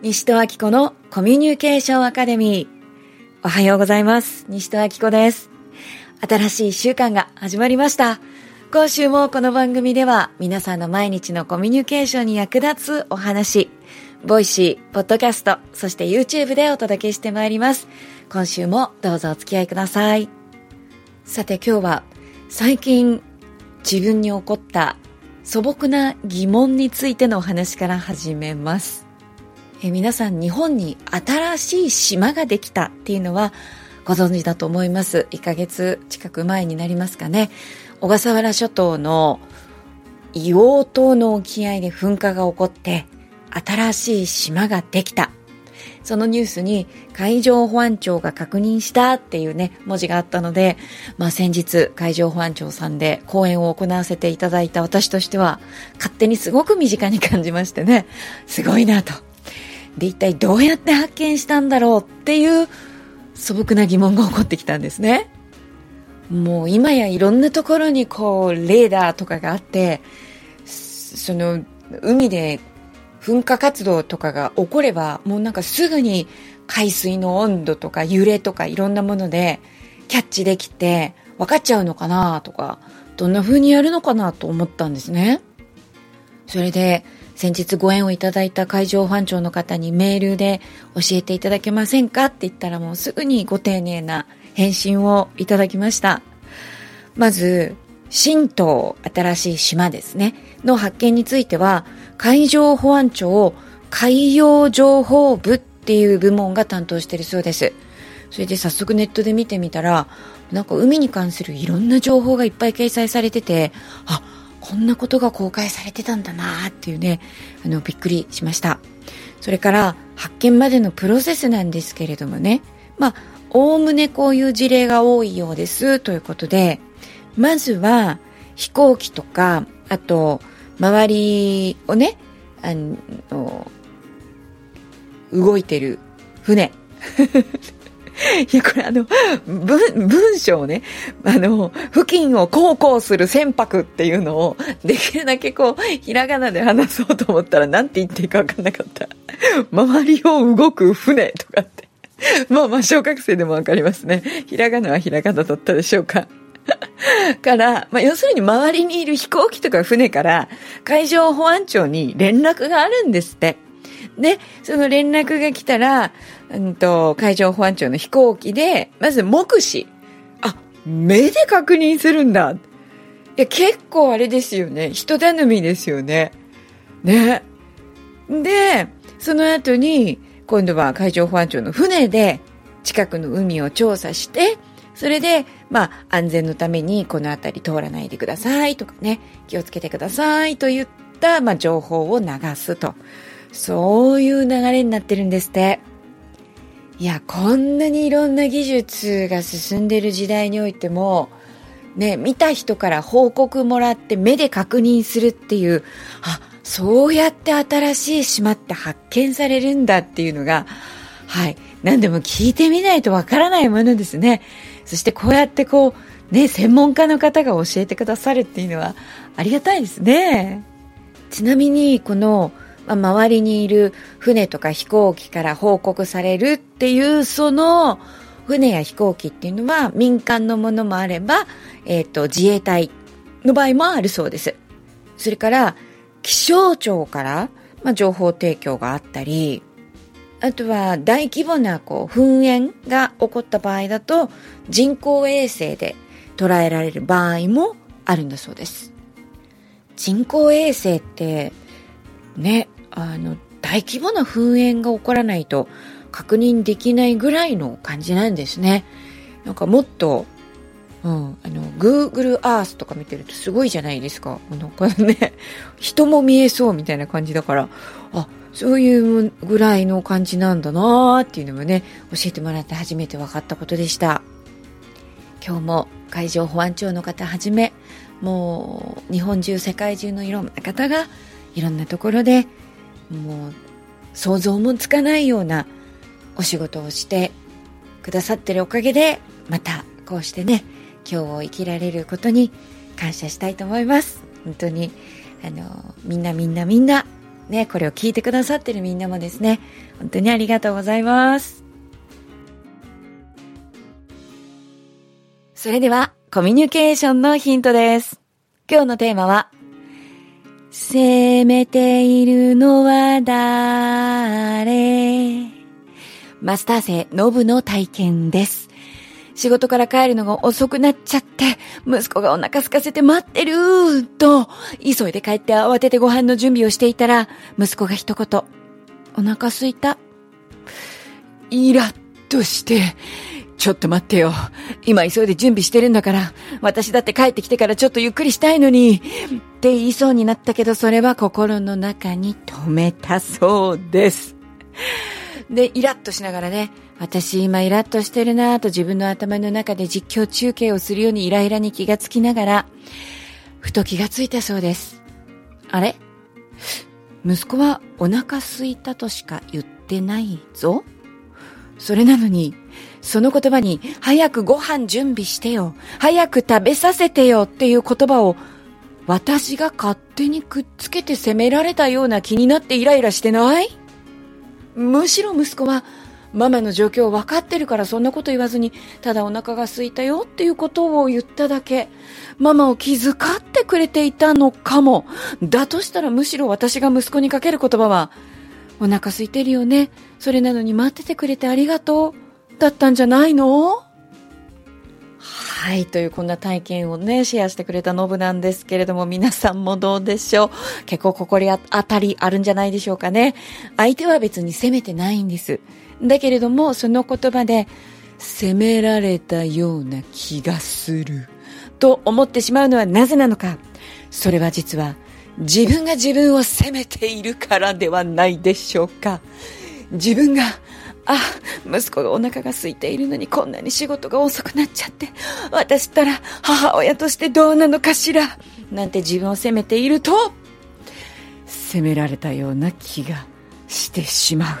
西戸明子のコミュニケーションアカデミー。おはようございます。西戸明子です。新しい一週間が始まりました。今週もこの番組では皆さんの毎日のコミュニケーションに役立つお話、 Voicy、ポッドキャスト、そして YouTube でお届けしてまいります。今週もどうぞお付き合いください。さて今日は最近自分に起こった素朴な疑問についてのお話から始めます。え皆さん日本に新しい島ができたっていうのはご存知だと思います。1ヶ月近く前になりますかね。小笠原諸島の硫黄島の沖合で噴火が起こって新しい島ができた。そのニュースに海上保安庁が確認したっていうね、文字があったので、まあ先日海上保安庁さんで講演を行わせていただいた私としては、勝手にすごく身近に感じましてね、すごいなと。で一体どうやって発見したんだろうっていう素朴な疑問が起こってきたんですね。もう今やいろんなところにこうレーダーとかがあってその海で噴火活動とかが起こればもうなんかすぐに海水の温度とか揺れとかいろんなものでキャッチできて分かっちゃうのかなとかどんな風にやるのかなと思ったんですね。それで先日ご縁をいただいた海上保安庁の方にメールで教えていただけませんかって言ったらもうすぐにご丁寧な返信をいただきました。まず、新島、新しい島ですね、の発見については、海上保安庁海洋情報部っていう部門が担当しているそうです。それで早速ネットで見てみたら、なんか海に関するいろんな情報がいっぱい掲載されてて、あ、こんなことが公開されてたんだなっていうね、あの、びっくりしました。それから、発見までのプロセスなんですけれどもね、まあ、おおむねこういう事例が多いようですということで、まずは飛行機とか、あと、周りをね、あの、動いてる船いや、これあの、文、文章ね、あの、付近を航行する船舶っていうのを、できるだけこう、ひらがなで話そうと思ったら、なんて言っていいかわかんなかった。周りを動く船とかって。まあまあ、小学生でもわかりますね。ひらがなはひらがなだったでしょうか。から、まあ、要するに周りにいる飛行機とか船から海上保安庁に連絡があるんですって。で、その連絡が来たら、うんと、海上保安庁の飛行機で、まず目視。あ、目で確認するんだ。いや、結構あれですよね。人頼みですよね。ね。で、その後に、今度は海上保安庁の船で近くの海を調査して、それで、まあ、安全のためにこの辺り通らないでくださいとかね、気をつけてくださいといった、まあ、情報を流すと。そういう流れになってるんですって。いや、こんなにいろんな技術が進んでる時代においても、ね、見た人から報告もらって目で確認するっていう、あ、そうやって新しい島って発見されるんだっていうのが、はい、何でも聞いてみないとわからないものですね。そしてこうやってこう、ね、専門家の方が教えてくださるっていうのはありがたいですね。ちなみに、この、まあ、周りにいる船とか飛行機から報告されるっていうその船や飛行機っていうのは民間のものもあれば、えっ、ー、と、自衛隊の場合もあるそうです。それから、気象庁から、まあ、情報提供があったり、あとは大規模なこう噴煙が起こった場合だと人工衛星で捉えられる場合もあるんだそうです。人工衛星ってね、あの大規模な噴煙が起こらないと確認できないぐらいの感じなんですね。なんかもっと、うん、あの Google Earth とか見てるとすごいじゃないですか。なんかね、人も見えそうみたいな感じだから、あ、そういうぐらいの感じなんだなーっていうのもね、教えてもらって初めて分かったことでした。今日も海上保安庁の方はじめ、もう日本中世界中のいろんな方がいろんなところでもう想像もつかないようなお仕事をしてくださってるおかげでまたこうしてね今日を生きられることに感謝したいと思います本当にあのみんなみんなみんなね、これを聞いてくださってるみんなもですね、本当にありがとうございます。それでは、コミュニケーションのヒントです。今日のテーマは、責めているのは誰？マスター生ノブの体験です。仕事から帰るのが遅くなっちゃって、息子がお腹空かせて待ってると、急いで帰って慌ててご飯の準備をしていたら、息子が一言、お腹空いた。イラッとして、ちょっと待ってよ。今急いで準備してるんだから、私だって帰ってきてからちょっとゆっくりしたいのに、って言いそうになったけど、それは心の中に止めたそうです。で、イラッとしながらね、私今イラッとしてるなぁと自分の頭の中で実況中継をするようにイライラに気がつきながら、ふと気がついたそうです。あれ？息子はお腹すいたとしか言ってないぞそれなのに、その言葉に、早くご飯準備してよ。早く食べさせてよっていう言葉を、私が勝手にくっつけて責められたような気になってイライラしてない？むしろ息子は、ママの状況を分かってるからそんなこと言わずに、ただお腹が空いたよっていうことを言っただけ、ママを気遣ってくれていたのかも。だとしたらむしろ私が息子にかける言葉は、お腹空いてるよね。それなのに待っててくれてありがとう。だったんじゃないの？はい。というこんな体験をね、シェアしてくれたノブなんですけれども、皆さんもどうでしょう？結構心当たりあるんじゃないでしょうかね？相手は別に責めてないんです。だけれども、その言葉で、責められたような気がする。と思ってしまうのはなぜなのか？それは実は、自分が自分を責めているからではないでしょうか？自分が、あ、息子がお腹が空いているのにこんなに仕事が遅くなっちゃって、私ったら母親としてどうなのかしら、なんて自分を責めていると、責められたような気がしてしまう。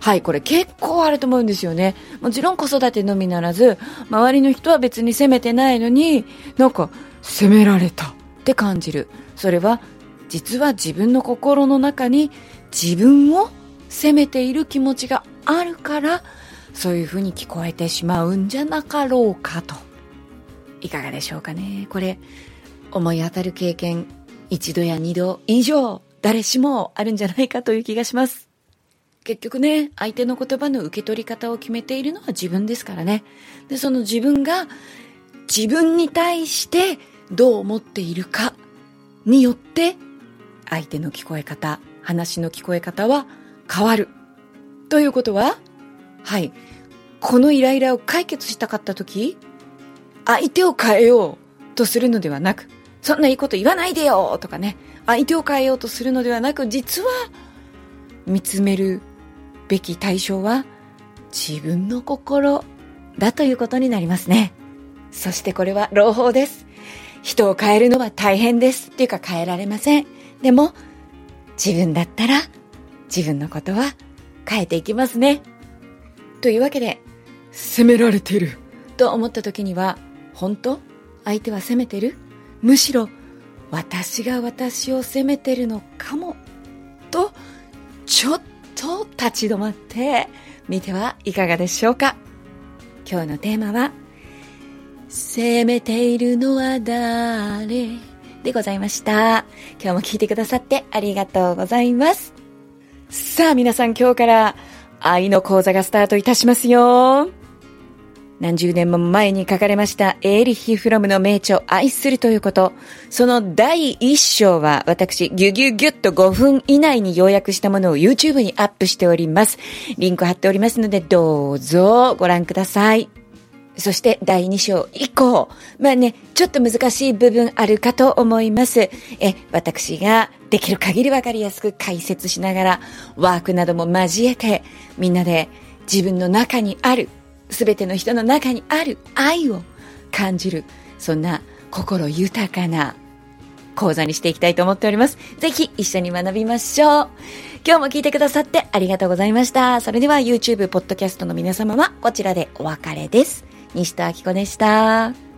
はい、これ結構あると思うんですよね。もちろん子育てのみならず、周りの人は別に責めてないのに、なんか、責められたって感じる。それは、実は自分の心の中に自分を責めている気持ちがあるから、そういう風に聞こえてしまうんじゃなかろうかと。いかがでしょうかね。これ、思い当たる経験、一度や二度以上、誰しもあるんじゃないかという気がします。結局ね、相手の言葉の受け取り方を決めているのは自分ですからね。で、その自分が自分に対してどう思っているかによって相手の聞こえ方、話の聞こえ方は変わる。ということは、はい。このイライラを解決したかったとき、相手を変えようとするのではなく、そんないいこと言わないでよとかね、相手を変えようとするのではなく、実は見つめるべき対象は自分の心だということになりますね。そしてこれは朗報です。人を変えるのは大変です。っていうか変えられません。でも、自分だったら自分のことは変えていきますね。というわけで、責められてると思った時には、本当？相手は責めてる？むしろ私が私を責めてるのかも？と、ちょっと立ち止まってみてはいかがでしょうか？今日のテーマは、責めているのは誰？でございました。今日も聞いてくださってありがとうございます。さあ皆さん今日から愛の講座がスタートいたしますよ。何十年も前に書かれましたエーリッヒ・フロムの名著愛するということ。その第一章は私ギュギュギュッと5分以内に要約したものを YouTube にアップしております。リンク貼っておりますのでどうぞご覧ください。そして第2章以降。まあね、ちょっと難しい部分あるかと思います。え、私ができる限りわかりやすく解説しながら、ワークなども交えて、みんなで自分の中にあるすべての人の中にある愛を感じる、そんな心豊かな講座にしていきたいと思っております。ぜひ一緒に学びましょう。今日も聞いてくださってありがとうございました。それでは YouTube、ポッドキャストの皆様はこちらでお別れです。西田明子でした。